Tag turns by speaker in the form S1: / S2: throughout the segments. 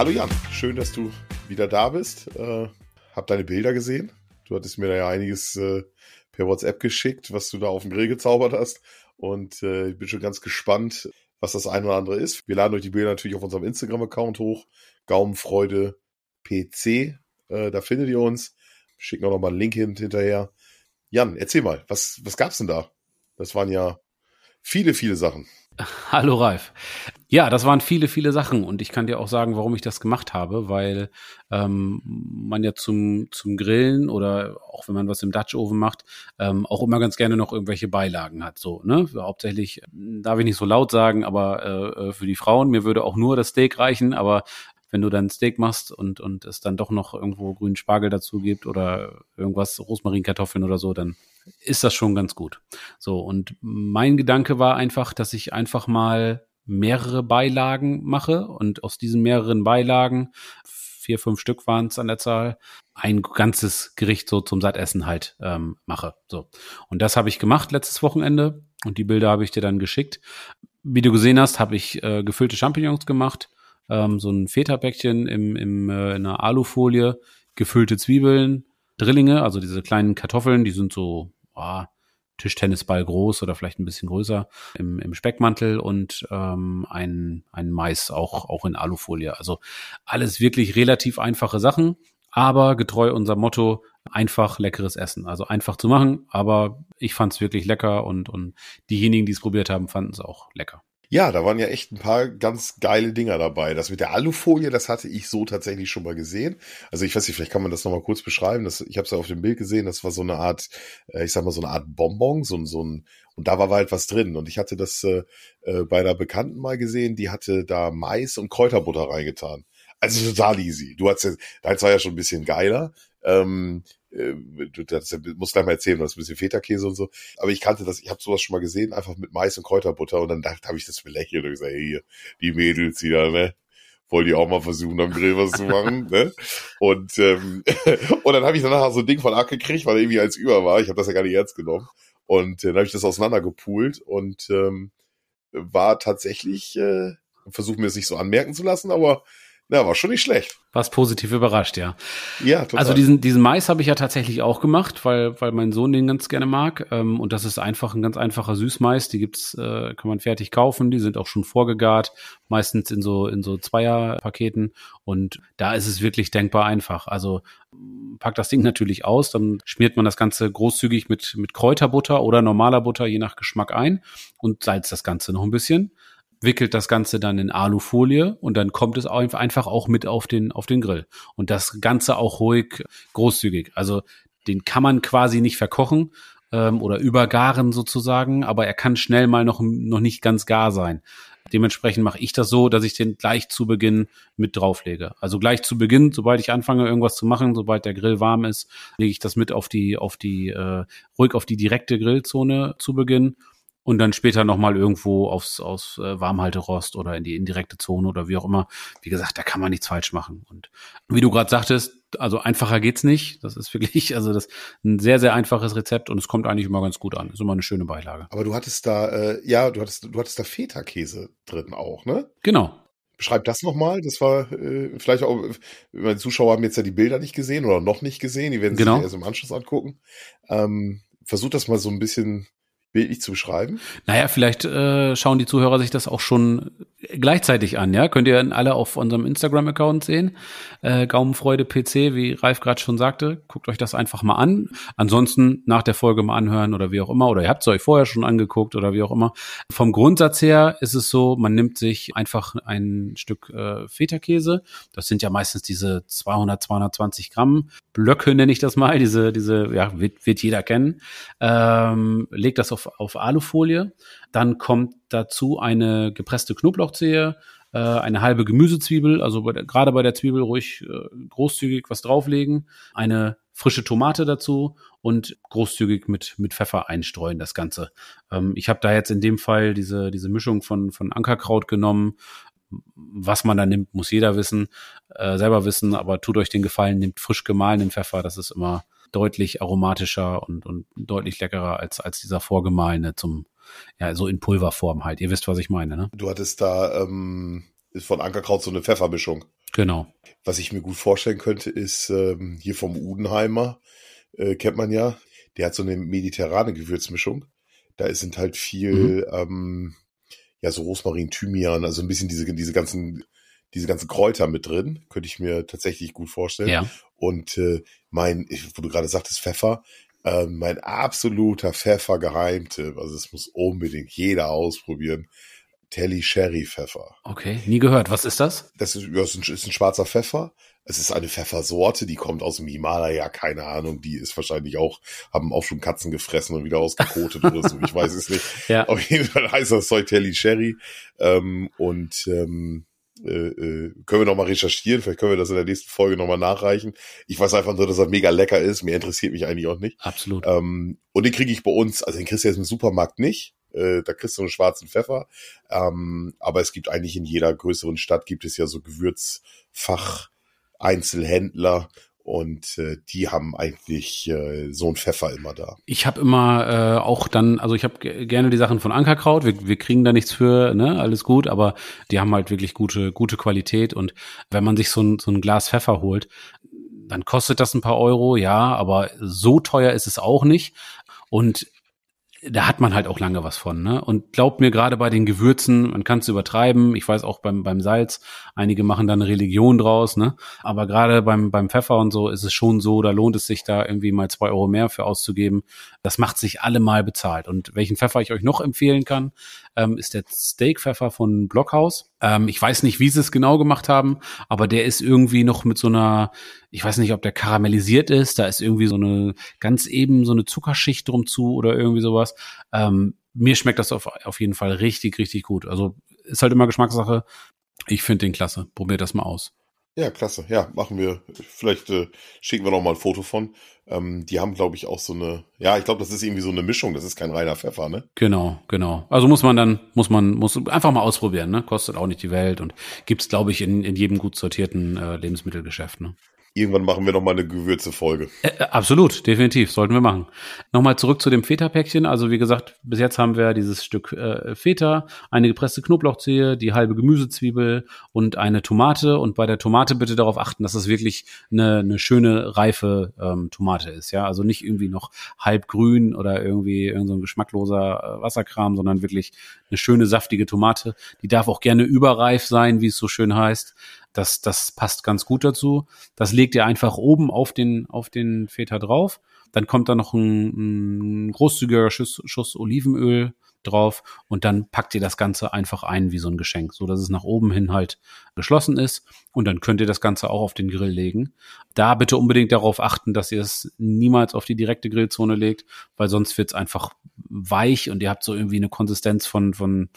S1: Hallo Jan, schön, dass du wieder da bist. Äh, hab deine Bilder gesehen. Du hattest mir da ja einiges äh, per WhatsApp geschickt, was du da auf dem Grill gezaubert hast. Und äh, ich bin schon ganz gespannt, was das eine oder andere ist. Wir laden euch die Bilder natürlich auf unserem Instagram-Account hoch. Gaumenfreude PC. Äh, da findet ihr uns. Schicken auch noch mal einen Link hin, hinterher. Jan, erzähl mal, was, was gab's denn da? Das waren ja viele, viele Sachen.
S2: Hallo Ralf. Ja, das waren viele, viele Sachen und ich kann dir auch sagen, warum ich das gemacht habe, weil ähm, man ja zum, zum Grillen oder auch wenn man was im Dutch Oven macht, ähm, auch immer ganz gerne noch irgendwelche Beilagen hat. So, ne? Hauptsächlich darf ich nicht so laut sagen, aber äh, äh, für die Frauen, mir würde auch nur das Steak reichen, aber wenn du dann Steak machst und, und es dann doch noch irgendwo grünen Spargel dazu gibt oder irgendwas, Rosmarinkartoffeln oder so, dann ist das schon ganz gut. So, und mein Gedanke war einfach, dass ich einfach mal mehrere Beilagen mache und aus diesen mehreren Beilagen, vier, fünf Stück waren es an der Zahl, ein ganzes Gericht so zum Sattessen halt ähm, mache. So. Und das habe ich gemacht letztes Wochenende und die Bilder habe ich dir dann geschickt. Wie du gesehen hast, habe ich äh, gefüllte Champignons gemacht, ähm, so ein Feta-Päckchen im, im, äh, in einer Alufolie, gefüllte Zwiebeln, Drillinge, also diese kleinen Kartoffeln, die sind so oh, Tischtennisball groß oder vielleicht ein bisschen größer im, im Speckmantel und ähm, ein, ein Mais auch, auch in Alufolie. Also alles wirklich relativ einfache Sachen, aber getreu unser Motto, einfach leckeres Essen. Also einfach zu machen, aber ich fand es wirklich lecker und, und diejenigen, die es probiert haben, fanden es auch lecker.
S1: Ja, da waren ja echt ein paar ganz geile Dinger dabei. Das mit der Alufolie, das hatte ich so tatsächlich schon mal gesehen. Also ich weiß nicht, vielleicht kann man das nochmal kurz beschreiben. Das, ich habe es ja auf dem Bild gesehen, das war so eine Art, äh, ich sag mal so eine Art Bonbon, so, so ein, und da war halt was drin. Und ich hatte das äh, äh, bei einer Bekannten mal gesehen, die hatte da Mais und Kräuterbutter reingetan. Also total easy. Du hast ja, deins war ja schon ein bisschen geiler. Ähm, äh, du das musst gleich mal erzählen, du hast ein bisschen Feta-Käse und so. Aber ich kannte das, ich habe sowas schon mal gesehen, einfach mit Mais und Kräuterbutter und dann dachte, habe ich das belächelt und gesagt, hey, die Mädels, die da, ne? Wollen die auch mal versuchen, am Grill was zu machen, ne? Und, ähm, und dann habe ich danach so ein Ding von Ack gekriegt, weil er irgendwie als über war. Ich habe das ja gar nicht ernst genommen. Und äh, dann habe ich das auseinandergepult und ähm, war tatsächlich, äh, versuche mir es nicht so anmerken zu lassen, aber ja, war schon nicht schlecht.
S2: Was positiv überrascht, ja.
S1: Ja, total.
S2: Also diesen, diesen Mais habe ich ja tatsächlich auch gemacht, weil, weil mein Sohn den ganz gerne mag. Ähm, und das ist einfach ein ganz einfacher Süßmais. Die gibt's, äh, kann man fertig kaufen. Die sind auch schon vorgegart, meistens in so, in so Zweierpaketen. Und da ist es wirklich denkbar einfach. Also packt das Ding natürlich aus, dann schmiert man das Ganze großzügig mit, mit Kräuterbutter oder normaler Butter, je nach Geschmack ein und salzt das Ganze noch ein bisschen wickelt das Ganze dann in Alufolie und dann kommt es einfach auch mit auf den, auf den Grill. Und das Ganze auch ruhig großzügig. Also den kann man quasi nicht verkochen ähm, oder übergaren sozusagen, aber er kann schnell mal noch, noch nicht ganz gar sein. Dementsprechend mache ich das so, dass ich den gleich zu Beginn mit drauflege. Also gleich zu Beginn, sobald ich anfange, irgendwas zu machen, sobald der Grill warm ist, lege ich das mit auf die, auf die, äh, ruhig auf die direkte Grillzone zu Beginn und dann später nochmal irgendwo aufs, aufs äh, Warmhalterost oder in die indirekte Zone oder wie auch immer. Wie gesagt, da kann man nichts falsch machen. Und wie du gerade sagtest, also einfacher geht's nicht. Das ist wirklich, also das ein sehr, sehr einfaches Rezept und es kommt eigentlich immer ganz gut an. Ist immer eine schöne Beilage.
S1: Aber du hattest da, äh, ja, du hattest, du hattest da Feta-Käse drin auch, ne?
S2: Genau.
S1: Beschreib das nochmal. Das war äh, vielleicht auch, meine Zuschauer haben jetzt ja die Bilder nicht gesehen oder noch nicht gesehen. Die werden
S2: genau.
S1: sich erst im Anschluss angucken. Ähm, versuch das mal so ein bisschen bildlich zu beschreiben?
S2: Naja, vielleicht äh, schauen die Zuhörer sich das auch schon gleichzeitig an, ja. Könnt ihr alle auf unserem Instagram-Account sehen. Äh, Gaumenfreude PC, wie Ralf gerade schon sagte. Guckt euch das einfach mal an. Ansonsten nach der Folge mal anhören oder wie auch immer. Oder ihr habt es euch vorher schon angeguckt oder wie auch immer. Vom Grundsatz her ist es so, man nimmt sich einfach ein Stück äh, Feta-Käse. Das sind ja meistens diese 200, 220 Gramm Blöcke, nenne ich das mal. Diese, diese, ja, wird, wird jeder kennen. Ähm, legt das auf, auf Alufolie. Dann kommt dazu eine gepresste Knoblauchzehe, äh, eine halbe Gemüsezwiebel, also bei der, gerade bei der Zwiebel ruhig äh, großzügig was drauflegen, eine frische Tomate dazu und großzügig mit, mit Pfeffer einstreuen, das Ganze. Ähm, ich habe da jetzt in dem Fall diese, diese Mischung von, von Ankerkraut genommen. Was man da nimmt, muss jeder wissen, äh, selber wissen, aber tut euch den Gefallen, nehmt frisch gemahlenen Pfeffer, das ist immer deutlich aromatischer und, und deutlich leckerer als, als dieser vorgemahlene zum, ja, so in Pulverform halt. Ihr wisst, was ich meine, ne?
S1: Du hattest da, ähm, ist von Ankerkraut so eine Pfeffermischung.
S2: Genau.
S1: Was ich mir gut vorstellen könnte, ist ähm, hier vom Udenheimer, äh, kennt man ja, der hat so eine mediterrane Gewürzmischung. Da sind halt viel, mhm. ähm, ja, so Rosmarin, Thymian, also ein bisschen diese, diese ganzen, diese ganzen Kräuter mit drin. Könnte ich mir tatsächlich gut vorstellen. Ja. Und äh, mein, wo du gerade sagtest, Pfeffer, äh, mein absoluter Pfeffer-Geheimtipp, also es muss unbedingt jeder ausprobieren. Telly Sherry Pfeffer.
S2: Okay, nie gehört. Was ist das?
S1: Das ist, ja, ist, ein, ist ein schwarzer Pfeffer. Es ist eine Pfeffersorte, die kommt aus dem Himalaya, keine Ahnung, die ist wahrscheinlich auch, haben auch schon Katzen gefressen und wieder ausgekotet oder so, ich weiß es nicht. Ja. Auf jeden Fall heißt das Zeug Telly Sherry. Ähm, und ähm, äh, äh, können wir nochmal recherchieren, vielleicht können wir das in der nächsten Folge nochmal nachreichen. Ich weiß einfach nur, dass er mega lecker ist, mir interessiert mich eigentlich auch nicht.
S2: Absolut.
S1: Ähm, und den kriege ich bei uns, also den kriegst du jetzt im Supermarkt nicht, äh, da kriegst du einen schwarzen Pfeffer, ähm, aber es gibt eigentlich in jeder größeren Stadt gibt es ja so Gewürzfach Einzelhändler und äh, die haben eigentlich äh, so ein Pfeffer immer da.
S2: Ich habe immer äh, auch dann, also ich habe gerne die Sachen von Ankerkraut. Wir, wir kriegen da nichts für, ne, alles gut, aber die haben halt wirklich gute, gute Qualität. Und wenn man sich so ein, so ein Glas Pfeffer holt, dann kostet das ein paar Euro, ja, aber so teuer ist es auch nicht. Und da hat man halt auch lange was von. Ne? Und glaubt mir, gerade bei den Gewürzen, man kann es übertreiben. Ich weiß auch beim, beim Salz, einige machen da eine Religion draus. Ne? Aber gerade beim, beim Pfeffer und so ist es schon so, da lohnt es sich da irgendwie mal zwei Euro mehr für auszugeben. Das macht sich allemal bezahlt. Und welchen Pfeffer ich euch noch empfehlen kann, ähm, ist der Steakpfeffer von Blockhaus. Ähm, ich weiß nicht, wie sie es genau gemacht haben, aber der ist irgendwie noch mit so einer, ich weiß nicht, ob der karamellisiert ist, da ist irgendwie so eine ganz eben so eine Zuckerschicht drum zu oder irgendwie sowas. Ähm, mir schmeckt das auf, auf jeden Fall richtig, richtig gut. Also ist halt immer Geschmackssache. Ich finde den klasse. Probiert das mal aus.
S1: Ja, klasse. Ja, machen wir. Vielleicht äh, schicken wir noch mal ein Foto von. Ähm, die haben, glaube ich, auch so eine. Ja, ich glaube, das ist irgendwie so eine Mischung. Das ist kein reiner Pfeffer, ne?
S2: Genau, genau. Also muss man dann, muss man, muss einfach mal ausprobieren, ne? Kostet auch nicht die Welt und gibt's, glaube ich, in, in jedem gut sortierten äh, Lebensmittelgeschäft, ne?
S1: Irgendwann machen wir noch mal eine Gewürze-Folge.
S2: Äh, absolut, definitiv, sollten wir machen. Nochmal zurück zu dem Feta-Päckchen. Also wie gesagt, bis jetzt haben wir dieses Stück äh, Feta, eine gepresste Knoblauchzehe, die halbe Gemüsezwiebel und eine Tomate. Und bei der Tomate bitte darauf achten, dass es wirklich eine, eine schöne, reife ähm, Tomate ist. Ja, also nicht irgendwie noch halb grün oder irgendwie irgend so geschmackloser äh, Wasserkram, sondern wirklich eine schöne, saftige Tomate. Die darf auch gerne überreif sein, wie es so schön heißt. Das, das passt ganz gut dazu. Das legt ihr einfach oben auf den, auf den Feta drauf. Dann kommt da noch ein, ein großzügiger Schuss, Schuss Olivenöl drauf und dann packt ihr das Ganze einfach ein wie so ein Geschenk, so dass es nach oben hin halt geschlossen ist und dann könnt ihr das Ganze auch auf den Grill legen. Da bitte unbedingt darauf achten, dass ihr es niemals auf die direkte Grillzone legt, weil sonst wird es einfach weich und ihr habt so irgendwie eine Konsistenz von, von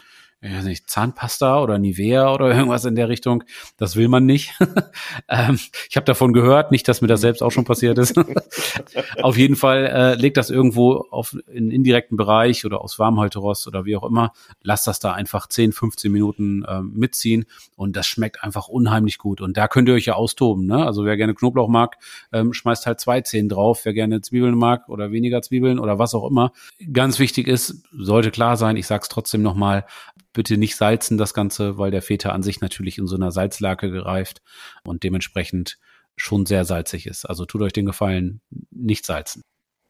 S2: ich weiß nicht, Zahnpasta oder Nivea oder irgendwas in der Richtung. Das will man nicht. ähm, ich habe davon gehört, nicht, dass mir das selbst auch schon passiert ist. auf jeden Fall äh, legt das irgendwo auf in indirekten Bereich oder aus Warmhalterost oder wie auch immer. Lasst das da einfach 10, 15 Minuten äh, mitziehen und das schmeckt einfach unheimlich gut. Und da könnt ihr euch ja austoben. Ne? Also wer gerne Knoblauch mag, ähm, schmeißt halt zwei Zehen drauf. Wer gerne Zwiebeln mag oder weniger Zwiebeln oder was auch immer. Ganz wichtig ist, sollte klar sein, ich sage es trotzdem nochmal, bitte nicht salzen das Ganze, weil der Feta an sich natürlich in so einer Salzlake gereift und dementsprechend schon sehr salzig ist. Also tut euch den Gefallen, nicht salzen.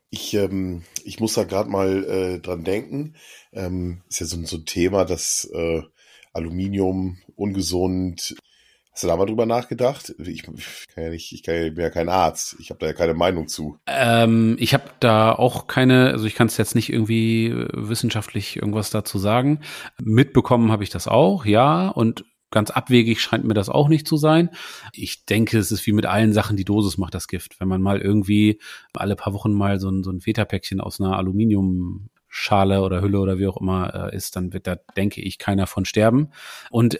S1: Ich, ähm, ich muss da gerade mal äh, dran denken. Ähm, ist ja so, so ein Thema, dass äh, Aluminium ungesund Hast du da mal drüber nachgedacht? Ich, ich kann ja nicht, ich, kann, ich bin ja kein Arzt. Ich habe da ja keine Meinung zu.
S2: Ähm, ich habe da auch keine, also ich kann es jetzt nicht irgendwie äh, wissenschaftlich irgendwas dazu sagen. Mitbekommen habe ich das auch, ja. Und ganz abwegig scheint mir das auch nicht zu sein. Ich denke, es ist wie mit allen Sachen, die Dosis macht das Gift. Wenn man mal irgendwie alle paar Wochen mal so ein, so ein Feta-Päckchen aus einer Aluminium Schale oder Hülle oder wie auch immer äh, ist, dann wird da, denke ich, keiner von sterben. Und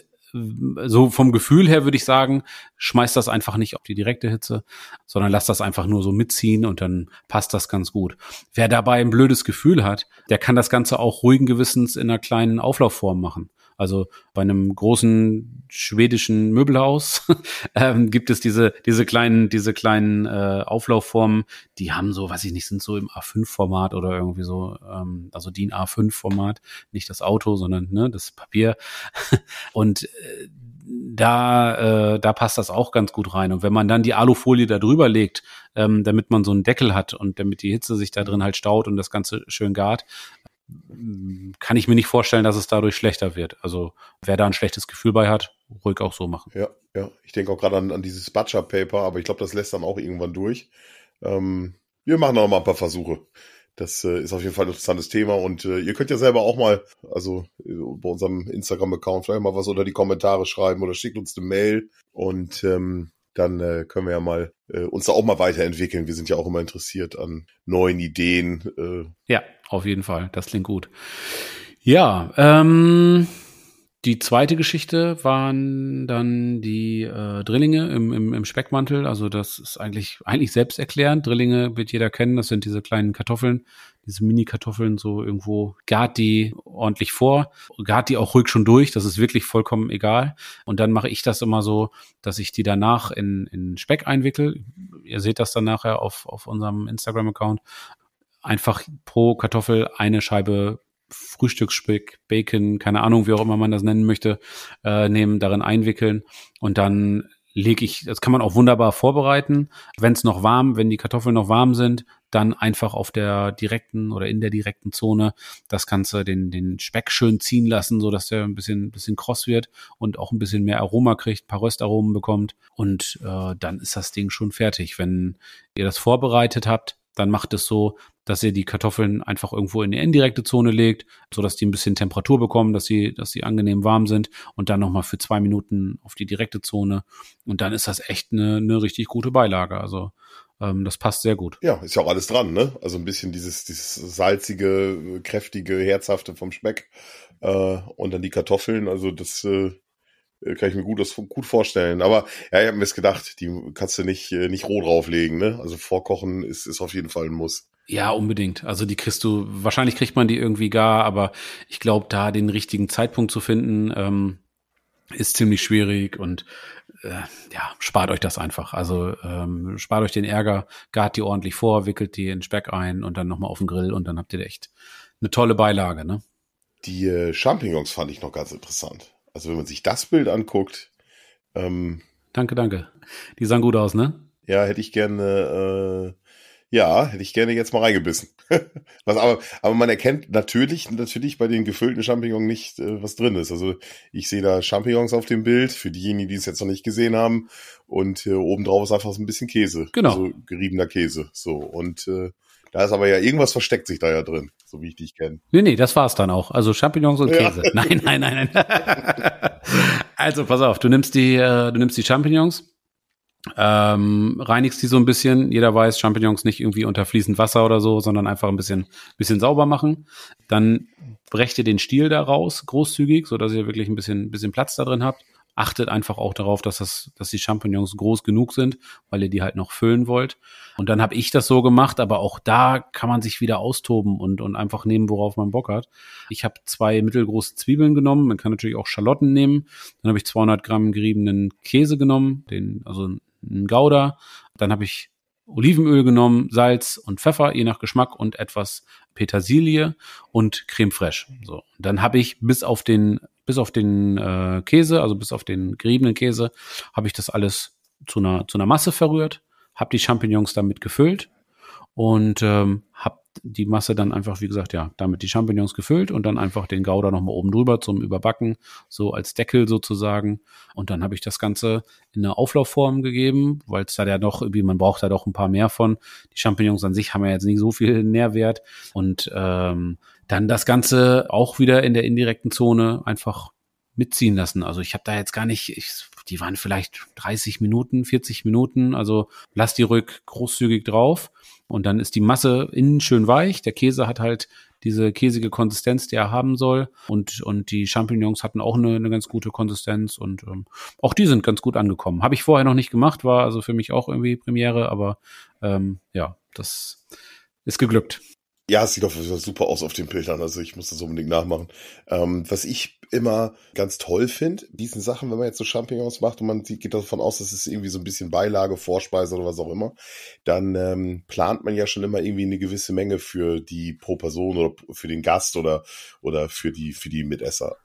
S2: so vom Gefühl her würde ich sagen, schmeißt das einfach nicht auf die direkte Hitze, sondern lass das einfach nur so mitziehen und dann passt das ganz gut. Wer dabei ein blödes Gefühl hat, der kann das Ganze auch ruhigen Gewissens in einer kleinen Auflaufform machen. Also bei einem großen schwedischen Möbelhaus ähm, gibt es diese diese kleinen diese kleinen äh, Auflaufformen, die haben so, weiß ich nicht, sind so im A5-Format oder irgendwie so, ähm, also DIN A5-Format, nicht das Auto, sondern ne, das Papier. Und äh, da, äh, da passt das auch ganz gut rein. Und wenn man dann die Alufolie da drüber legt, ähm, damit man so einen Deckel hat und damit die Hitze sich da drin halt staut und das Ganze schön gart, kann ich mir nicht vorstellen, dass es dadurch schlechter wird. Also wer da ein schlechtes Gefühl bei hat, ruhig auch so machen.
S1: Ja, ja. Ich denke auch gerade an, an dieses Butcher Paper, aber ich glaube, das lässt dann auch irgendwann durch. Ähm, wir machen noch mal ein paar Versuche. Das äh, ist auf jeden Fall ein interessantes Thema und äh, ihr könnt ja selber auch mal, also äh, bei unserem Instagram-Account vielleicht mal was unter die Kommentare schreiben oder schickt uns eine Mail und ähm, dann äh, können wir ja mal äh, uns da auch mal weiterentwickeln. Wir sind ja auch immer interessiert an neuen Ideen.
S2: Äh. Ja, auf jeden Fall. Das klingt gut. Ja, ähm, die zweite Geschichte waren dann die äh, Drillinge im, im, im Speckmantel. Also das ist eigentlich, eigentlich selbsterklärend. Drillinge wird jeder kennen. Das sind diese kleinen Kartoffeln, diese Mini-Kartoffeln so irgendwo. Gart die ordentlich vor, gart die auch ruhig schon durch. Das ist wirklich vollkommen egal. Und dann mache ich das immer so, dass ich die danach in, in Speck einwickel. Ihr seht das dann nachher auf, auf unserem Instagram-Account einfach pro Kartoffel eine Scheibe Frühstücksspeck, Bacon, keine Ahnung, wie auch immer man das nennen möchte, äh, nehmen, darin einwickeln und dann lege ich, das kann man auch wunderbar vorbereiten. Wenn es noch warm, wenn die Kartoffeln noch warm sind, dann einfach auf der direkten oder in der direkten Zone das Ganze den, den Speck schön ziehen lassen, so dass der ein bisschen, bisschen kross wird und auch ein bisschen mehr Aroma kriegt, paar Röstaromen bekommt. Und äh, dann ist das Ding schon fertig. Wenn ihr das vorbereitet habt, dann macht es so, dass ihr die Kartoffeln einfach irgendwo in die indirekte Zone legt, so dass die ein bisschen Temperatur bekommen, dass sie, dass sie angenehm warm sind und dann nochmal für zwei Minuten auf die direkte Zone. Und dann ist das echt eine, eine richtig gute Beilage. Also ähm, das passt sehr gut.
S1: Ja, ist ja auch alles dran, ne? Also ein bisschen dieses, dieses salzige, kräftige, herzhafte vom Speck äh, und dann die Kartoffeln. Also das äh, kann ich mir gut, das gut vorstellen. Aber ja, ich habe mir das gedacht, die kannst du nicht, äh, nicht roh drauflegen, ne? Also vorkochen ist, ist auf jeden Fall ein Muss.
S2: Ja, unbedingt. Also die kriegst du, wahrscheinlich kriegt man die irgendwie gar, aber ich glaube, da den richtigen Zeitpunkt zu finden, ähm, ist ziemlich schwierig und äh, ja, spart euch das einfach. Also ähm, spart euch den Ärger, gart die ordentlich vor, wickelt die in Speck ein und dann nochmal auf den Grill und dann habt ihr echt eine tolle Beilage, ne?
S1: Die äh, Champignons fand ich noch ganz interessant. Also wenn man sich das Bild anguckt.
S2: Ähm, danke, danke. Die sahen gut aus, ne?
S1: Ja, hätte ich gerne äh, ja, hätte ich gerne jetzt mal reingebissen. was aber, aber man erkennt natürlich, natürlich bei den gefüllten Champignons nicht, äh, was drin ist. Also ich sehe da Champignons auf dem Bild, für diejenigen, die es jetzt noch nicht gesehen haben. Und äh, obendrauf ist einfach so ein bisschen Käse.
S2: Genau.
S1: Also geriebener Käse. So. Und äh, da ist aber ja irgendwas versteckt sich da ja drin, so wie ich dich kenne.
S2: Nee, nee, das war's dann auch. Also Champignons und Käse. Ja. Nein, nein, nein, nein. also pass auf, du nimmst die, äh, du nimmst die Champignons ähm, reinigst die so ein bisschen. Jeder weiß, Champignons nicht irgendwie unter fließend Wasser oder so, sondern einfach ein bisschen, bisschen sauber machen. Dann brecht ihr den Stiel da raus, großzügig, so dass ihr wirklich ein bisschen, bisschen Platz da drin habt. Achtet einfach auch darauf, dass das, dass die Champignons groß genug sind, weil ihr die halt noch füllen wollt. Und dann habe ich das so gemacht, aber auch da kann man sich wieder austoben und, und einfach nehmen, worauf man Bock hat. Ich habe zwei mittelgroße Zwiebeln genommen. Man kann natürlich auch Schalotten nehmen. Dann habe ich 200 Gramm geriebenen Käse genommen, den, also einen Gouda. Dann habe ich Olivenöl genommen, Salz und Pfeffer, je nach Geschmack und etwas Petersilie und Creme fraiche. So, dann habe ich bis auf den bis auf den äh, Käse, also bis auf den geriebenen Käse, habe ich das alles zu einer zu einer Masse verrührt, habe die Champignons damit gefüllt und ähm, habe die Masse dann einfach, wie gesagt, ja, damit die Champignons gefüllt und dann einfach den Gouda nochmal oben drüber zum Überbacken, so als Deckel sozusagen. Und dann habe ich das Ganze in eine Auflaufform gegeben, weil es da ja doch irgendwie, man braucht da doch ein paar mehr von. Die Champignons an sich haben ja jetzt nicht so viel Nährwert. Und ähm, dann das Ganze auch wieder in der indirekten Zone einfach mitziehen lassen. Also ich habe da jetzt gar nicht, ich, die waren vielleicht 30 Minuten, 40 Minuten. Also lass die ruhig großzügig drauf und dann ist die Masse innen schön weich. Der Käse hat halt diese käsige Konsistenz, die er haben soll. Und, und die Champignons hatten auch eine, eine ganz gute Konsistenz und ähm, auch die sind ganz gut angekommen. Habe ich vorher noch nicht gemacht, war also für mich auch irgendwie Premiere, aber ähm, ja, das ist geglückt.
S1: Ja, es sieht doch super aus auf den Bildern. Also ich muss das unbedingt nachmachen. Ähm, was ich immer ganz toll finde, diesen Sachen, wenn man jetzt so Champignons macht und man geht davon aus, dass es irgendwie so ein bisschen Beilage, Vorspeise oder was auch immer, dann ähm, plant man ja schon immer irgendwie eine gewisse Menge für die pro Person oder für den Gast oder oder für die für die Mitesser.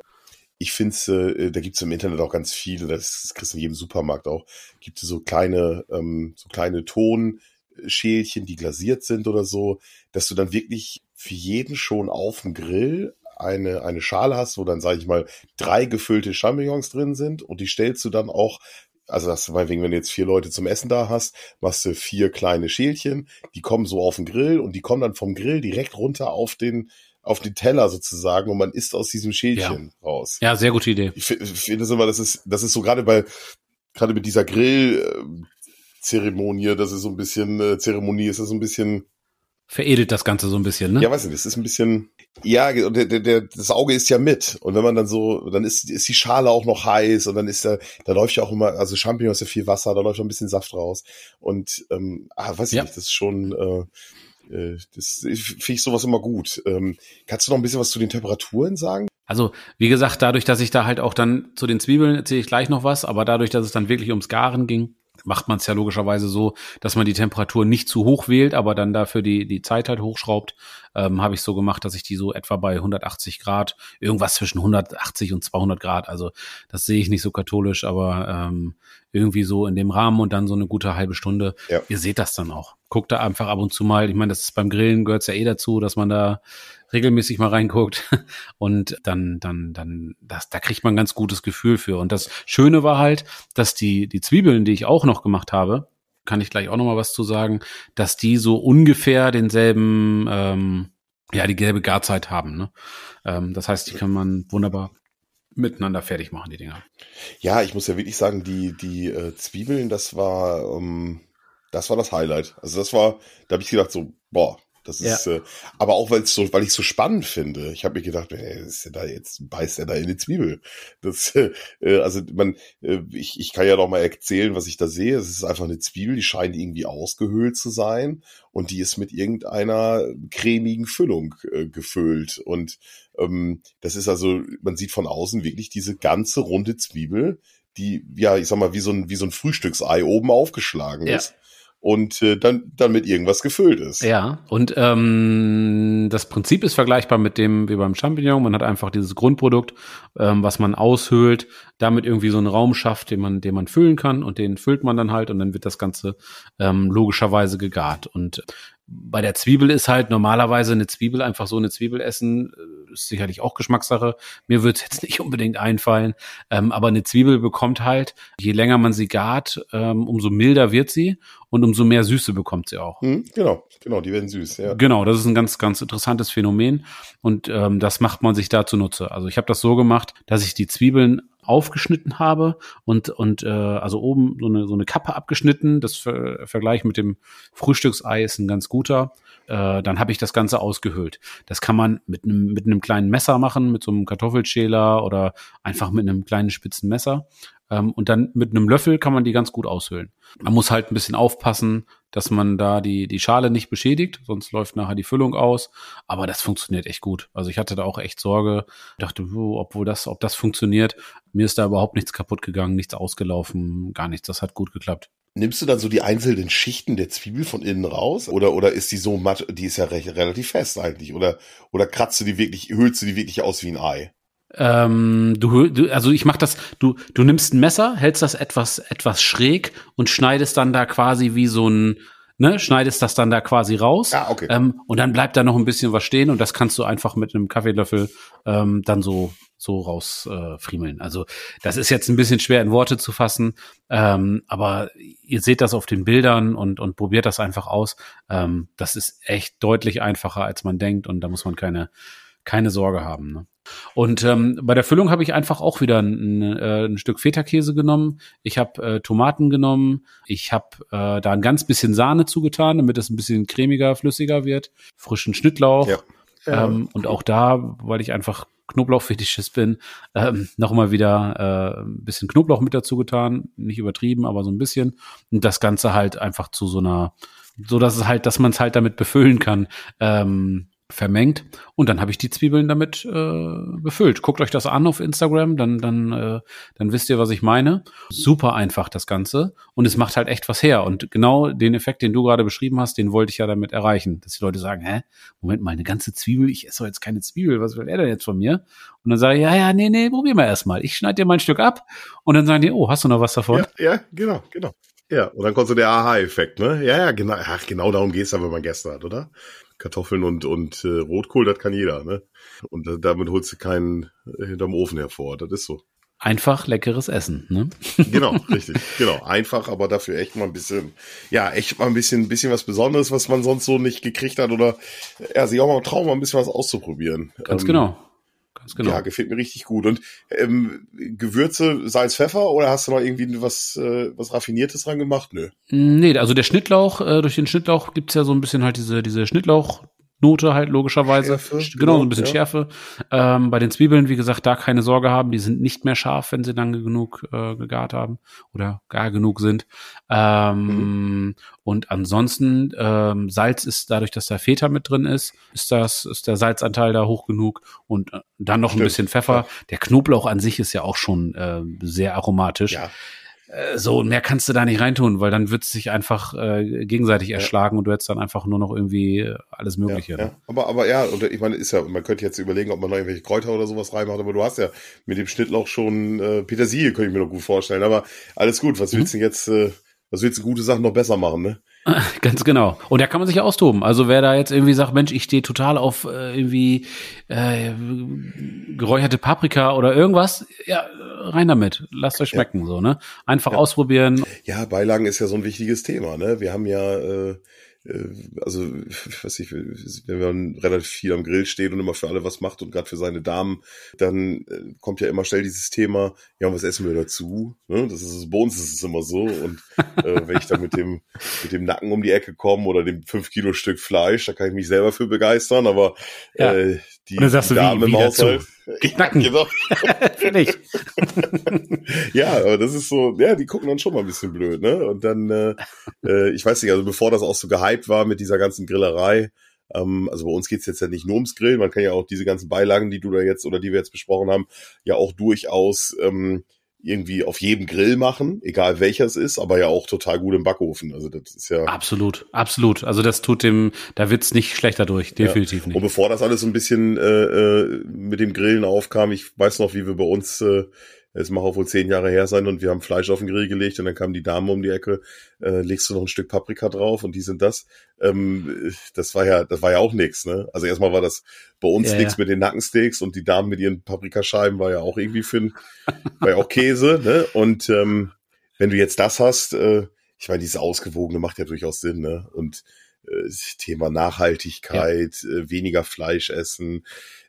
S1: ich finde es, äh, da gibt es im Internet auch ganz viele, das kriegst du in jedem Supermarkt auch, gibt es so kleine, ähm, so kleine Tonschälchen, die glasiert sind oder so, dass du dann wirklich für jeden schon auf dem Grill eine, eine Schale hast, wo dann, sage ich mal, drei gefüllte Champignons drin sind und die stellst du dann auch also das meinetwegen, wenn du jetzt vier Leute zum Essen da hast, machst du vier kleine Schälchen, die kommen so auf den Grill und die kommen dann vom Grill direkt runter auf den auf den Teller sozusagen und man isst aus diesem Schälchen
S2: ja.
S1: raus.
S2: Ja, sehr gute Idee.
S1: Ich finde find das immer, das ist, das ist so gerade bei, gerade mit dieser Grill-Zeremonie, das ist so ein bisschen, äh, Zeremonie ist das so ein bisschen,
S2: veredelt das Ganze so ein bisschen, ne?
S1: Ja, weiß nicht, das ist ein bisschen, ja, der, der, der, das Auge ist ja mit. Und wenn man dann so, dann ist, ist die Schale auch noch heiß und dann ist da, da läuft ja auch immer, also Champignons ist ja viel Wasser, da läuft auch ein bisschen Saft raus. Und, ähm, ah, weiß ich ja. nicht, das ist schon, äh, äh das finde ich sowas immer gut. Ähm, kannst du noch ein bisschen was zu den Temperaturen sagen?
S2: Also, wie gesagt, dadurch, dass ich da halt auch dann zu den Zwiebeln erzähle ich gleich noch was, aber dadurch, dass es dann wirklich ums Garen ging, macht man es ja logischerweise so, dass man die Temperatur nicht zu hoch wählt, aber dann dafür die, die Zeit halt hochschraubt. Ähm, Habe ich so gemacht, dass ich die so etwa bei 180 Grad, irgendwas zwischen 180 und 200 Grad, also das sehe ich nicht so katholisch, aber ähm, irgendwie so in dem Rahmen und dann so eine gute halbe Stunde. Ja. Ihr seht das dann auch. Guckt da einfach ab und zu mal. Ich meine, das ist beim Grillen gehört ja eh dazu, dass man da regelmäßig mal reinguckt und dann, dann, dann, das, da kriegt man ein ganz gutes Gefühl für. Und das Schöne war halt, dass die, die Zwiebeln, die ich auch noch gemacht habe, kann ich gleich auch noch mal was zu sagen, dass die so ungefähr denselben, ähm, ja, die gelbe Garzeit haben. Ne? Ähm, das heißt, die kann man wunderbar miteinander fertig machen, die Dinger.
S1: Ja, ich muss ja wirklich sagen, die, die äh, Zwiebeln, das war, ähm, das war das Highlight. Also das war, da habe ich gedacht so, boah, das ist, ja. äh, aber auch weil so, weil ich so spannend finde. Ich habe mir gedacht, ey, ist ja da jetzt beißt er da in die Zwiebel. Das, äh, also man, äh, ich, ich kann ja noch mal erzählen, was ich da sehe. Es ist einfach eine Zwiebel, die scheint irgendwie ausgehöhlt zu sein und die ist mit irgendeiner cremigen Füllung äh, gefüllt und ähm, das ist also, man sieht von außen wirklich diese ganze runde Zwiebel, die ja, ich sag mal, wie so ein wie so ein Frühstücksei oben aufgeschlagen ja. ist und äh, dann, dann mit irgendwas gefüllt ist.
S2: Ja, und ähm, das Prinzip ist vergleichbar mit dem wie beim Champignon. Man hat einfach dieses Grundprodukt, ähm, was man aushöhlt, damit irgendwie so einen Raum schafft, den man, den man füllen kann und den füllt man dann halt und dann wird das Ganze ähm, logischerweise gegart. Und bei der Zwiebel ist halt normalerweise eine Zwiebel einfach so eine Zwiebel essen, äh, ist sicherlich auch Geschmackssache. Mir wird es jetzt nicht unbedingt einfallen, ähm, aber eine Zwiebel bekommt halt, je länger man sie gart, ähm, umso milder wird sie und umso mehr Süße bekommt sie auch.
S1: Hm, genau, genau, die werden süß, ja.
S2: Genau, das ist ein ganz, ganz interessantes Phänomen und ähm, das macht man sich da zunutze. Also ich habe das so gemacht, dass ich die Zwiebeln aufgeschnitten habe und und äh, also oben so eine so eine Kappe abgeschnitten. Das Ver Vergleich mit dem Frühstücksei ist ein ganz guter. Äh, dann habe ich das Ganze ausgehöhlt. Das kann man mit einem mit einem kleinen Messer machen, mit so einem Kartoffelschäler oder einfach mit einem kleinen spitzen Messer. Ähm, und dann mit einem Löffel kann man die ganz gut aushöhlen. Man muss halt ein bisschen aufpassen, dass man da die, die Schale nicht beschädigt, sonst läuft nachher die Füllung aus. Aber das funktioniert echt gut. Also ich hatte da auch echt Sorge, dachte, obwohl das, ob das funktioniert, mir ist da überhaupt nichts kaputt gegangen, nichts ausgelaufen, gar nichts. Das hat gut geklappt.
S1: Nimmst du dann so die einzelnen Schichten der Zwiebel von innen raus? Oder, oder ist die so matt, die ist ja recht, relativ fest eigentlich? Oder, oder kratzt du die wirklich, hüllst du die wirklich aus wie ein Ei?
S2: Ähm, du, du, also ich mach das, du, du nimmst ein Messer, hältst das etwas, etwas schräg und schneidest dann da quasi wie so ein, ne, schneidest das dann da quasi raus.
S1: Ah, okay.
S2: Ähm, und dann bleibt da noch ein bisschen was stehen und das kannst du einfach mit einem Kaffeelöffel ähm, dann so so raus äh, friemeln. Also das ist jetzt ein bisschen schwer in Worte zu fassen, ähm, aber ihr seht das auf den Bildern und und probiert das einfach aus. Ähm, das ist echt deutlich einfacher, als man denkt und da muss man keine keine Sorge haben. Ne? Und ähm, bei der Füllung habe ich einfach auch wieder ein, äh, ein Stück Feta-Käse genommen. Ich habe äh, Tomaten genommen. Ich habe äh, da ein ganz bisschen Sahne zugetan, damit es ein bisschen cremiger, flüssiger wird. Frischen Schnittlauch. Ja. Ja. Ähm, und auch da, weil ich einfach Knoblauchfetischist bin, ähm, nochmal wieder äh, ein bisschen Knoblauch mit dazu getan. Nicht übertrieben, aber so ein bisschen. Und das Ganze halt einfach zu so einer, so dass es halt, dass man es halt damit befüllen kann. Ähm, vermengt und dann habe ich die Zwiebeln damit äh, befüllt. Guckt euch das an auf Instagram, dann dann äh, dann wisst ihr, was ich meine. Super einfach das Ganze und es macht halt echt was her und genau den Effekt, den du gerade beschrieben hast, den wollte ich ja damit erreichen, dass die Leute sagen, hä, Moment mal, eine ganze Zwiebel, ich esse jetzt keine Zwiebel, was will er denn jetzt von mir? Und dann sage ich, ja, ja, nee, nee, probier mal erstmal. Ich schneide dir mal ein Stück ab und dann sagen die, oh, hast du noch was davon?
S1: Ja, ja genau, genau. Ja, und dann kommt so der Aha-Effekt, ne? Ja, ja, genau. Ach, genau darum geht's dann, wenn man Gäste hat, oder? Kartoffeln und, und äh, Rotkohl, das kann jeder, ne? Und äh, damit holst du keinen äh, hinterm Ofen hervor. Das ist so.
S2: Einfach leckeres Essen, ne?
S1: genau, richtig. Genau. Einfach, aber dafür echt mal ein bisschen, ja, echt mal ein bisschen, ein bisschen was Besonderes, was man sonst so nicht gekriegt hat oder ja, sich auch mal trauen, mal ein bisschen was auszuprobieren.
S2: Ganz ähm, genau.
S1: Ganz genau. Ja, gefällt mir richtig gut. Und ähm, Gewürze, Salz, Pfeffer oder hast du noch irgendwie was, äh, was Raffiniertes dran gemacht? Nö.
S2: Nee, also der Schnittlauch, äh, durch den Schnittlauch gibt's ja so ein bisschen halt diese, diese Schnittlauch, Note halt logischerweise. Schärfe, genau, so ein bisschen ja. Schärfe. Ähm, bei den Zwiebeln, wie gesagt, da keine Sorge haben. Die sind nicht mehr scharf, wenn sie lange genug äh, gegart haben oder gar genug sind. Ähm, mhm. Und ansonsten ähm, Salz ist dadurch, dass da Feta mit drin ist, ist das ist der Salzanteil da hoch genug und äh, dann noch Stimmt. ein bisschen Pfeffer. Ja. Der Knoblauch an sich ist ja auch schon äh, sehr aromatisch. Ja. Äh, so, mehr kannst du da nicht reintun, weil dann wird es sich einfach äh, gegenseitig erschlagen ja. und du hättest dann einfach nur noch irgendwie äh, alles Mögliche.
S1: Ja, ja. Aber, aber ja, und ich meine, ist ja, man könnte jetzt überlegen, ob man noch irgendwelche Kräuter oder sowas reinmacht, aber du hast ja mit dem Schnittlauch schon äh, Petersilie, könnte ich mir noch gut vorstellen. Aber alles gut, was willst mhm. du jetzt, äh, was willst du gute Sachen noch besser machen, ne?
S2: Ganz genau. Und da kann man sich ja austoben. Also wer da jetzt irgendwie sagt, Mensch, ich stehe total auf äh, irgendwie äh, geräucherte Paprika oder irgendwas, ja, rein damit. Lasst euch schmecken, ja. so, ne? Einfach ja. ausprobieren.
S1: Ja, Beilagen ist ja so ein wichtiges Thema, ne? Wir haben ja äh, äh, also, ich, wenn man relativ viel am Grill steht und immer für alle was macht und gerade für seine Damen, dann äh, kommt ja immer schnell dieses Thema, ja, was essen wir dazu? Ne? Das ist, bei uns ist es immer so. Und äh, wenn ich dann mit dem, mit dem Nacken um die Ecke komme oder dem 5 Kilo Stück Fleisch, da kann ich mich selber für begeistern, aber ja. äh,
S2: die, und dann sagst
S1: die
S2: du, Damen wie, im Haushalt.
S1: Knacken. Genau. Finde ich. ja, aber das ist so, ja, die gucken dann schon mal ein bisschen blöd, ne? Und dann, äh, äh, ich weiß nicht, also bevor das auch so gehypt war mit dieser ganzen Grillerei, ähm, also bei uns geht's jetzt ja nicht nur ums Grillen, man kann ja auch diese ganzen Beilagen, die du da jetzt oder die wir jetzt besprochen haben, ja auch durchaus ähm, irgendwie auf jedem Grill machen, egal welcher es ist, aber ja auch total gut im Backofen. Also das ist ja
S2: absolut, absolut. Also das tut dem, da wird's nicht schlechter durch, definitiv
S1: ja.
S2: nicht.
S1: Und bevor das alles so ein bisschen äh, äh, mit dem Grillen aufkam, ich weiß noch, wie wir bei uns äh, es mag auch wohl zehn Jahre her sein und wir haben Fleisch auf den Grill gelegt und dann kam die Dame um die Ecke, äh, legst du noch ein Stück Paprika drauf und die sind das. Ähm, das war ja, das war ja auch nix, ne? Also erstmal war das bei uns ja, nix ja. mit den Nackensteaks und die Damen mit ihren Paprikascheiben war ja auch irgendwie für war ja auch Käse, ne? Und ähm, wenn du jetzt das hast, äh, ich meine, dieses Ausgewogene macht ja durchaus Sinn, ne? Und Thema Nachhaltigkeit, ja. äh, weniger Fleisch essen,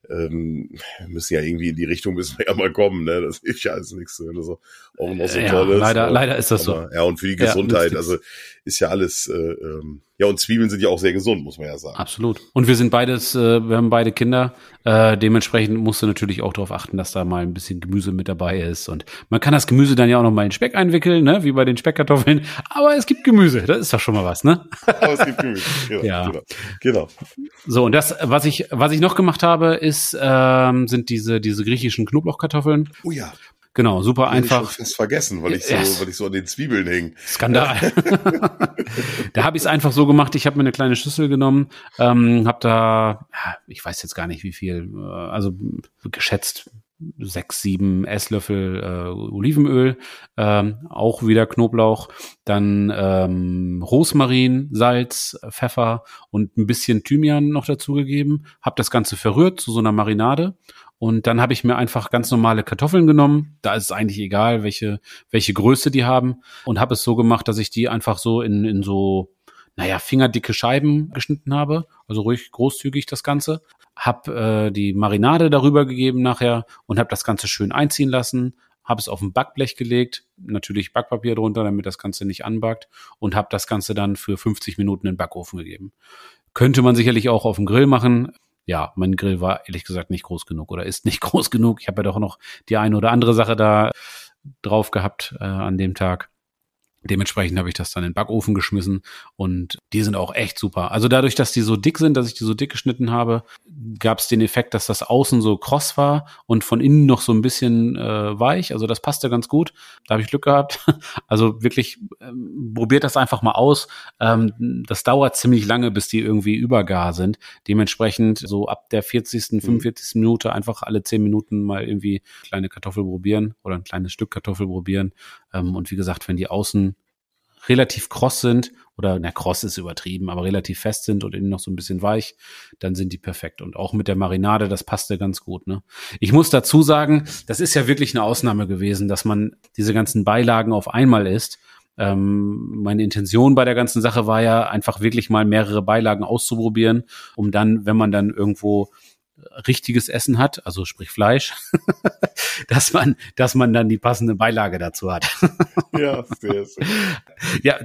S1: ähm, müssen ja irgendwie in die Richtung müssen wir ja mal kommen, ne? Das ist ja alles nichts so, so auch noch so ja,
S2: toll ist. Leider, leider ist das aber,
S1: so. Ja, und für die Gesundheit, ja, also ist ja alles, äh, ähm, ja, und Zwiebeln sind ja auch sehr gesund, muss man ja sagen.
S2: Absolut. Und wir sind beides, äh, wir haben beide Kinder. Äh, dementsprechend musst du natürlich auch darauf achten, dass da mal ein bisschen Gemüse mit dabei ist. Und man kann das Gemüse dann ja auch noch mal in Speck einwickeln, ne? wie bei den Speckkartoffeln. Aber es gibt Gemüse, das ist doch schon mal was, ne? Aber es gibt Gemüse. Genau, ja. Genau. genau. So, und das, was ich, was ich noch gemacht habe, ist, ähm, sind diese, diese griechischen Knoblauchkartoffeln.
S1: Oh ja.
S2: Genau, super Hab einfach. Ich
S1: schon fast vergessen, weil ich so, yes. weil ich so an den Zwiebeln hing.
S2: Skandal. da habe ich es einfach so gemacht. Ich habe mir eine kleine Schüssel genommen, ähm, habe da, ich weiß jetzt gar nicht wie viel, äh, also geschätzt sechs, sieben Esslöffel äh, Olivenöl, ähm, auch wieder Knoblauch, dann ähm, Rosmarin, Salz, Pfeffer und ein bisschen Thymian noch dazugegeben. Habe das Ganze verrührt zu so einer Marinade und dann habe ich mir einfach ganz normale Kartoffeln genommen. Da ist es eigentlich egal, welche, welche Größe die haben. Und habe es so gemacht, dass ich die einfach so in, in so, naja, fingerdicke Scheiben geschnitten habe. Also ruhig großzügig das Ganze. Hab äh, die Marinade darüber gegeben nachher und habe das Ganze schön einziehen lassen. Habe es auf ein Backblech gelegt, natürlich Backpapier drunter, damit das Ganze nicht anbackt. Und habe das Ganze dann für 50 Minuten in den Backofen gegeben. Könnte man sicherlich auch auf dem Grill machen ja, mein Grill war ehrlich gesagt nicht groß genug oder ist nicht groß genug. Ich habe ja doch noch die eine oder andere Sache da drauf gehabt äh, an dem Tag. Dementsprechend habe ich das dann in den Backofen geschmissen und die sind auch echt super. Also dadurch, dass die so dick sind, dass ich die so dick geschnitten habe, gab es den Effekt, dass das außen so kross war und von innen noch so ein bisschen äh, weich. Also das passte ganz gut. Da habe ich Glück gehabt. Also wirklich, ähm, probiert das einfach mal aus. Ähm, das dauert ziemlich lange, bis die irgendwie übergar sind. Dementsprechend so ab der 40., 45. Mhm. Minute einfach alle 10 Minuten mal irgendwie kleine Kartoffel probieren oder ein kleines Stück Kartoffel probieren. Ähm, und wie gesagt, wenn die außen relativ kross sind oder na kross ist übertrieben, aber relativ fest sind und innen noch so ein bisschen weich, dann sind die perfekt. Und auch mit der Marinade, das passte ganz gut. Ne? Ich muss dazu sagen, das ist ja wirklich eine Ausnahme gewesen, dass man diese ganzen Beilagen auf einmal isst. Ähm, meine Intention bei der ganzen Sache war ja einfach wirklich mal mehrere Beilagen auszuprobieren, um dann, wenn man dann irgendwo richtiges Essen hat, also sprich Fleisch, dass man, dass man dann die passende Beilage dazu hat. ja, sehr, sehr. Ja,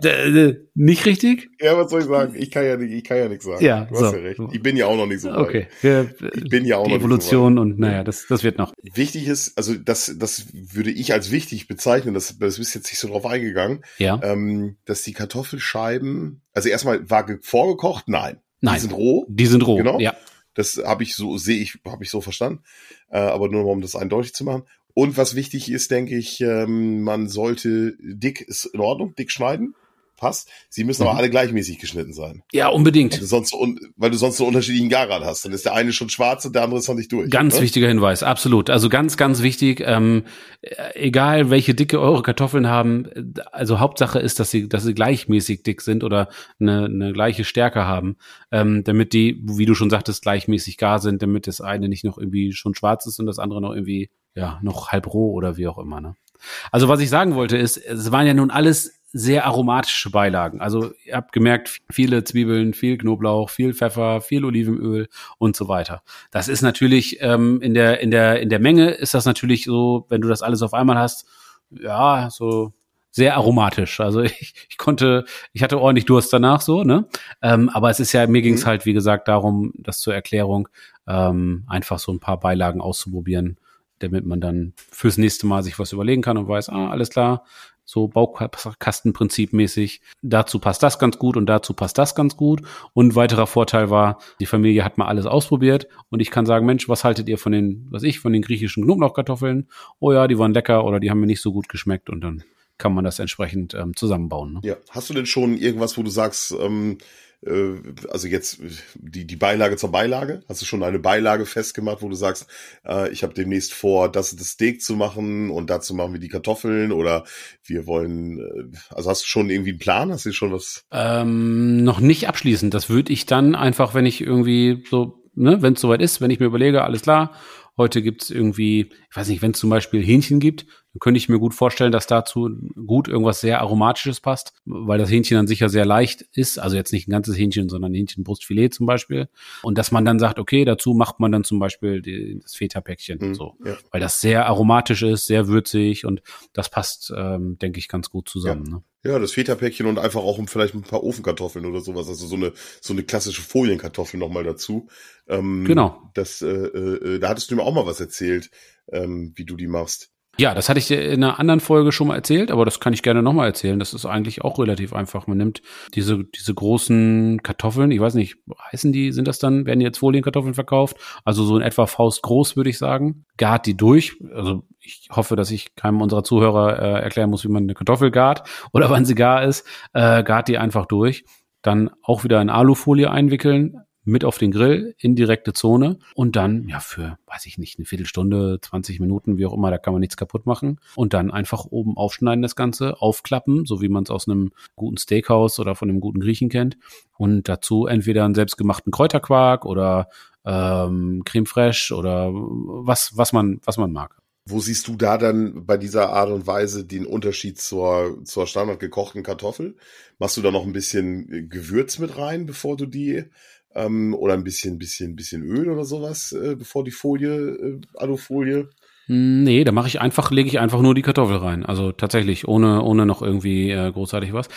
S2: nicht richtig?
S1: Ja, was soll ich sagen? Ich kann ja ich kann ja nichts sagen.
S2: Ja, du
S1: hast so. ja recht. Ich bin ja auch noch nicht so weit.
S2: Okay. Wir,
S1: ich bin ja auch
S2: die
S1: noch
S2: Evolution nicht so weit. und naja, das, das wird noch.
S1: Wichtig ist, also das, das würde ich als wichtig bezeichnen, das, das bist jetzt nicht so drauf eingegangen,
S2: ja.
S1: ähm, dass die Kartoffelscheiben, also erstmal war vorgekocht, nein.
S2: Nein.
S1: Die sind roh.
S2: Die sind roh,
S1: genau.
S2: ja.
S1: Das habe ich so, sehe ich, habe ich so verstanden. Äh, aber nur um das eindeutig zu machen. Und was wichtig ist, denke ich, ähm, man sollte dick, ist in Ordnung, dick schneiden passt. Sie müssen mhm. aber alle gleichmäßig geschnitten sein.
S2: Ja, unbedingt.
S1: Weil du sonst, weil du sonst einen unterschiedlichen Garrad hast. Dann ist der eine schon schwarz und der andere ist noch nicht durch.
S2: Ganz ne? wichtiger Hinweis, absolut. Also ganz, ganz wichtig. Ähm, egal welche Dicke eure Kartoffeln haben, also Hauptsache ist, dass sie, dass sie gleichmäßig dick sind oder eine, eine gleiche Stärke haben, ähm, damit die, wie du schon sagtest, gleichmäßig gar sind, damit das eine nicht noch irgendwie schon schwarz ist und das andere noch irgendwie ja noch halb roh oder wie auch immer. Ne? Also was ich sagen wollte ist, es waren ja nun alles sehr aromatische Beilagen. Also ihr habt gemerkt, viele Zwiebeln, viel Knoblauch, viel Pfeffer, viel Olivenöl und so weiter. Das ist natürlich ähm, in der in der in der Menge ist das natürlich so, wenn du das alles auf einmal hast, ja so sehr aromatisch. Also ich, ich konnte, ich hatte ordentlich Durst danach so, ne? Ähm, aber es ist ja, mir ging es mhm. halt, wie gesagt, darum, das zur Erklärung, ähm, einfach so ein paar Beilagen auszuprobieren, damit man dann fürs nächste Mal sich was überlegen kann und weiß, ah, alles klar, so Baukastenprinzip mäßig. Dazu passt das ganz gut und dazu passt das ganz gut. Und weiterer Vorteil war, die Familie hat mal alles ausprobiert und ich kann sagen, Mensch, was haltet ihr von den, was ich, von den griechischen Knoblauchkartoffeln? Oh ja, die waren lecker oder die haben mir nicht so gut geschmeckt und dann kann man das entsprechend ähm, zusammenbauen. Ne?
S1: Ja, hast du denn schon irgendwas, wo du sagst, ähm, äh, also jetzt die, die Beilage zur Beilage? Hast du schon eine Beilage festgemacht, wo du sagst, äh, ich habe demnächst vor, das das Steak zu machen und dazu machen wir die Kartoffeln oder wir wollen, äh, also hast du schon irgendwie einen Plan? Hast du schon was?
S2: Ähm, noch nicht abschließend. Das würde ich dann einfach, wenn ich irgendwie so, ne, wenn es soweit ist, wenn ich mir überlege, alles klar, heute gibt's irgendwie, ich weiß nicht, wenn es zum Beispiel Hähnchen gibt, dann könnte ich mir gut vorstellen, dass dazu gut irgendwas sehr Aromatisches passt, weil das Hähnchen dann sicher sehr leicht ist. Also jetzt nicht ein ganzes Hähnchen, sondern ein Hähnchenbrustfilet zum Beispiel. Und dass man dann sagt, okay, dazu macht man dann zum Beispiel die, das Feta-Päckchen. Mhm, so. Ja. Weil das sehr aromatisch ist, sehr würzig und das passt, ähm, denke ich, ganz gut zusammen.
S1: Ja.
S2: Ne?
S1: Ja, das Feta-Päckchen und einfach auch um vielleicht ein paar Ofenkartoffeln oder sowas. Also so eine, so eine klassische Folienkartoffel nochmal dazu. Ähm,
S2: genau.
S1: Das, äh, äh, da hattest du mir auch mal was erzählt, ähm, wie du die machst.
S2: Ja, das hatte ich in einer anderen Folge schon mal erzählt, aber das kann ich gerne nochmal erzählen. Das ist eigentlich auch relativ einfach. Man nimmt diese, diese großen Kartoffeln, ich weiß nicht, heißen die, sind das dann, werden jetzt Folienkartoffeln verkauft? Also so in etwa Faust groß, würde ich sagen. Gart die durch. Also ich hoffe, dass ich keinem unserer Zuhörer äh, erklären muss, wie man eine Kartoffel gart oder wann sie gar ist. Äh, gart die einfach durch. Dann auch wieder in Alufolie einwickeln, mit auf den Grill in direkte Zone und dann, ja, für, weiß ich nicht, eine Viertelstunde, 20 Minuten, wie auch immer, da kann man nichts kaputt machen. Und dann einfach oben aufschneiden das Ganze, aufklappen, so wie man es aus einem guten Steakhouse oder von einem guten Griechen kennt. Und dazu entweder einen selbstgemachten Kräuterquark oder ähm, Creme fraiche oder was, was man, was man mag.
S1: Wo siehst du da dann bei dieser Art und Weise den Unterschied zur, zur standard gekochten Kartoffel? Machst du da noch ein bisschen Gewürz mit rein, bevor du die ähm, oder ein bisschen, bisschen, bisschen Öl oder sowas, äh, bevor die Folie, äh, Alufolie.
S2: Nee, da mache ich einfach, lege ich einfach nur die Kartoffel rein. Also tatsächlich, ohne, ohne noch irgendwie äh, großartig was.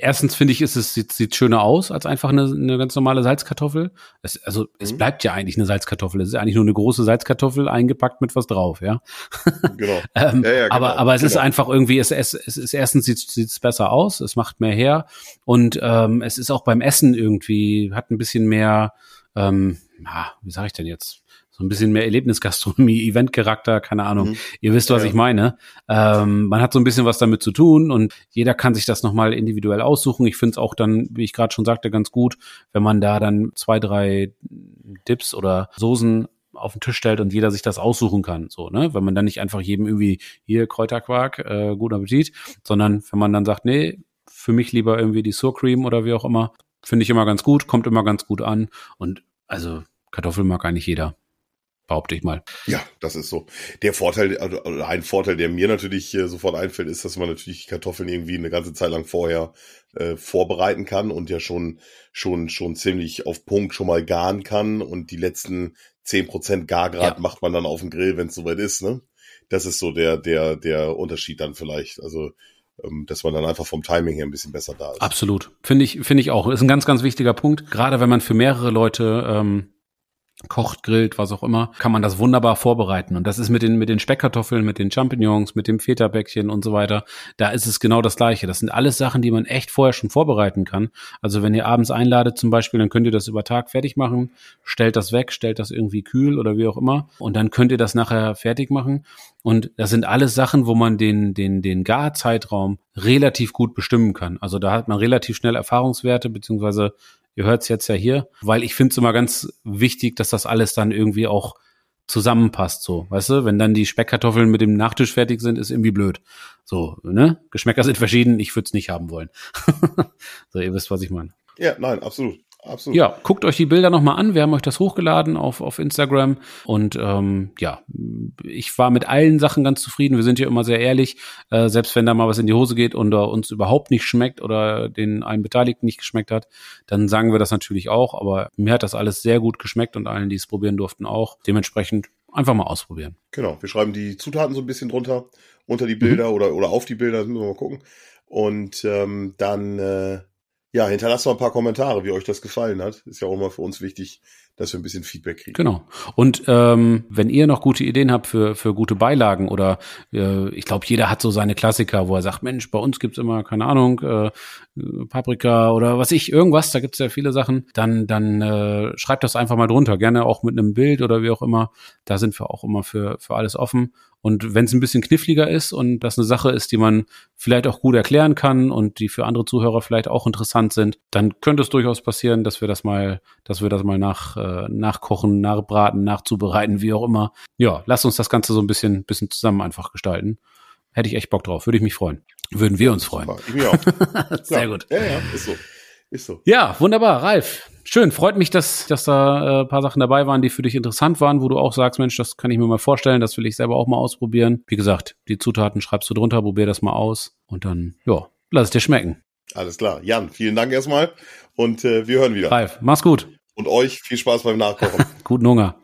S2: Erstens finde ich, ist es sieht, sieht schöner aus als einfach eine, eine ganz normale Salzkartoffel. Es, also mhm. es bleibt ja eigentlich eine Salzkartoffel. Es ist eigentlich nur eine große Salzkartoffel eingepackt mit was drauf, ja. Genau. ähm, ja, ja, genau. Aber aber es genau. ist einfach irgendwie, es, es, es ist erstens sieht es besser aus, es macht mehr her und ähm, es ist auch beim Essen irgendwie hat ein bisschen mehr, ähm, na, wie sage ich denn jetzt? So ein bisschen mehr Erlebnisgastronomie, Eventcharakter, keine Ahnung. Mhm. Ihr wisst, was ja. ich meine. Ähm, man hat so ein bisschen was damit zu tun und jeder kann sich das nochmal individuell aussuchen. Ich finde es auch dann, wie ich gerade schon sagte, ganz gut, wenn man da dann zwei, drei Dips oder Soßen auf den Tisch stellt und jeder sich das aussuchen kann, so, ne? Wenn man dann nicht einfach jedem irgendwie hier Kräuterquark, äh, guten Appetit, sondern wenn man dann sagt, nee, für mich lieber irgendwie die Surcream oder wie auch immer, finde ich immer ganz gut, kommt immer ganz gut an und also Kartoffeln mag eigentlich jeder behaupte ich mal.
S1: Ja, das ist so. Der Vorteil, also, oder ein Vorteil, der mir natürlich äh, sofort einfällt, ist, dass man natürlich die Kartoffeln irgendwie eine ganze Zeit lang vorher äh, vorbereiten kann und ja schon, schon, schon ziemlich auf Punkt schon mal garen kann und die letzten zehn Prozent Gargrad ja. macht man dann auf dem Grill, wenn es soweit ist, ne? Das ist so der, der, der Unterschied dann vielleicht. Also, ähm, dass man dann einfach vom Timing her ein bisschen besser da ist.
S2: Absolut. Finde ich, finde ich auch. Ist ein ganz, ganz wichtiger Punkt. Gerade wenn man für mehrere Leute ähm, kocht, grillt, was auch immer, kann man das wunderbar vorbereiten. Und das ist mit den, mit den Speckkartoffeln, mit den Champignons, mit dem Feta-Bäckchen und so weiter. Da ist es genau das Gleiche. Das sind alles Sachen, die man echt vorher schon vorbereiten kann. Also wenn ihr abends einladet zum Beispiel, dann könnt ihr das über Tag fertig machen, stellt das weg, stellt das irgendwie kühl oder wie auch immer. Und dann könnt ihr das nachher fertig machen. Und das sind alles Sachen, wo man den, den, den Garzeitraum relativ gut bestimmen kann. Also da hat man relativ schnell Erfahrungswerte, beziehungsweise Ihr hört es jetzt ja hier, weil ich finde es immer ganz wichtig, dass das alles dann irgendwie auch zusammenpasst, so, weißt du, wenn dann die Speckkartoffeln mit dem Nachtisch fertig sind, ist irgendwie blöd. So, ne? Geschmäcker sind verschieden, ich würde es nicht haben wollen. so, ihr wisst, was ich meine.
S1: Ja, nein, absolut. Absolut.
S2: Ja, guckt euch die Bilder nochmal an. Wir haben euch das hochgeladen auf, auf Instagram. Und ähm, ja, ich war mit allen Sachen ganz zufrieden. Wir sind hier immer sehr ehrlich. Äh, selbst wenn da mal was in die Hose geht und uh, uns überhaupt nicht schmeckt oder den einen Beteiligten nicht geschmeckt hat, dann sagen wir das natürlich auch. Aber mir hat das alles sehr gut geschmeckt und allen, die es probieren durften, auch. Dementsprechend einfach mal ausprobieren.
S1: Genau, wir schreiben die Zutaten so ein bisschen drunter, unter die Bilder mhm. oder, oder auf die Bilder, müssen wir mal gucken. Und ähm, dann äh, ja, hinterlasst mal ein paar Kommentare, wie euch das gefallen hat. Ist ja auch immer für uns wichtig, dass wir ein bisschen Feedback kriegen.
S2: Genau. Und ähm, wenn ihr noch gute Ideen habt für, für gute Beilagen oder äh, ich glaube, jeder hat so seine Klassiker, wo er sagt, Mensch, bei uns gibt's immer, keine Ahnung, äh, Paprika oder was ich, irgendwas, da gibt's ja viele Sachen, dann, dann äh, schreibt das einfach mal drunter, gerne auch mit einem Bild oder wie auch immer. Da sind wir auch immer für, für alles offen. Und wenn es ein bisschen kniffliger ist und das eine Sache ist, die man vielleicht auch gut erklären kann und die für andere Zuhörer vielleicht auch interessant sind, dann könnte es durchaus passieren, dass wir das mal, dass wir das mal nach, äh, nachkochen, nachbraten, nachzubereiten, wie auch immer. Ja, lasst uns das Ganze so ein bisschen, bisschen zusammen einfach gestalten. Hätte ich echt Bock drauf, würde ich mich freuen. Würden wir uns freuen. Ich mich auch. Sehr ja. gut. Ja, ja, ist so. Ist so. Ja, wunderbar, Ralf. Schön, freut mich, dass, dass da äh, paar Sachen dabei waren, die für dich interessant waren, wo du auch sagst, Mensch, das kann ich mir mal vorstellen, das will ich selber auch mal ausprobieren. Wie gesagt, die Zutaten schreibst du drunter, probier das mal aus und dann, ja, lass es dir schmecken.
S1: Alles klar. Jan, vielen Dank erstmal und äh, wir hören wieder.
S2: Ralf, mach's gut.
S1: Und euch viel Spaß beim Nachkochen.
S2: Guten Hunger.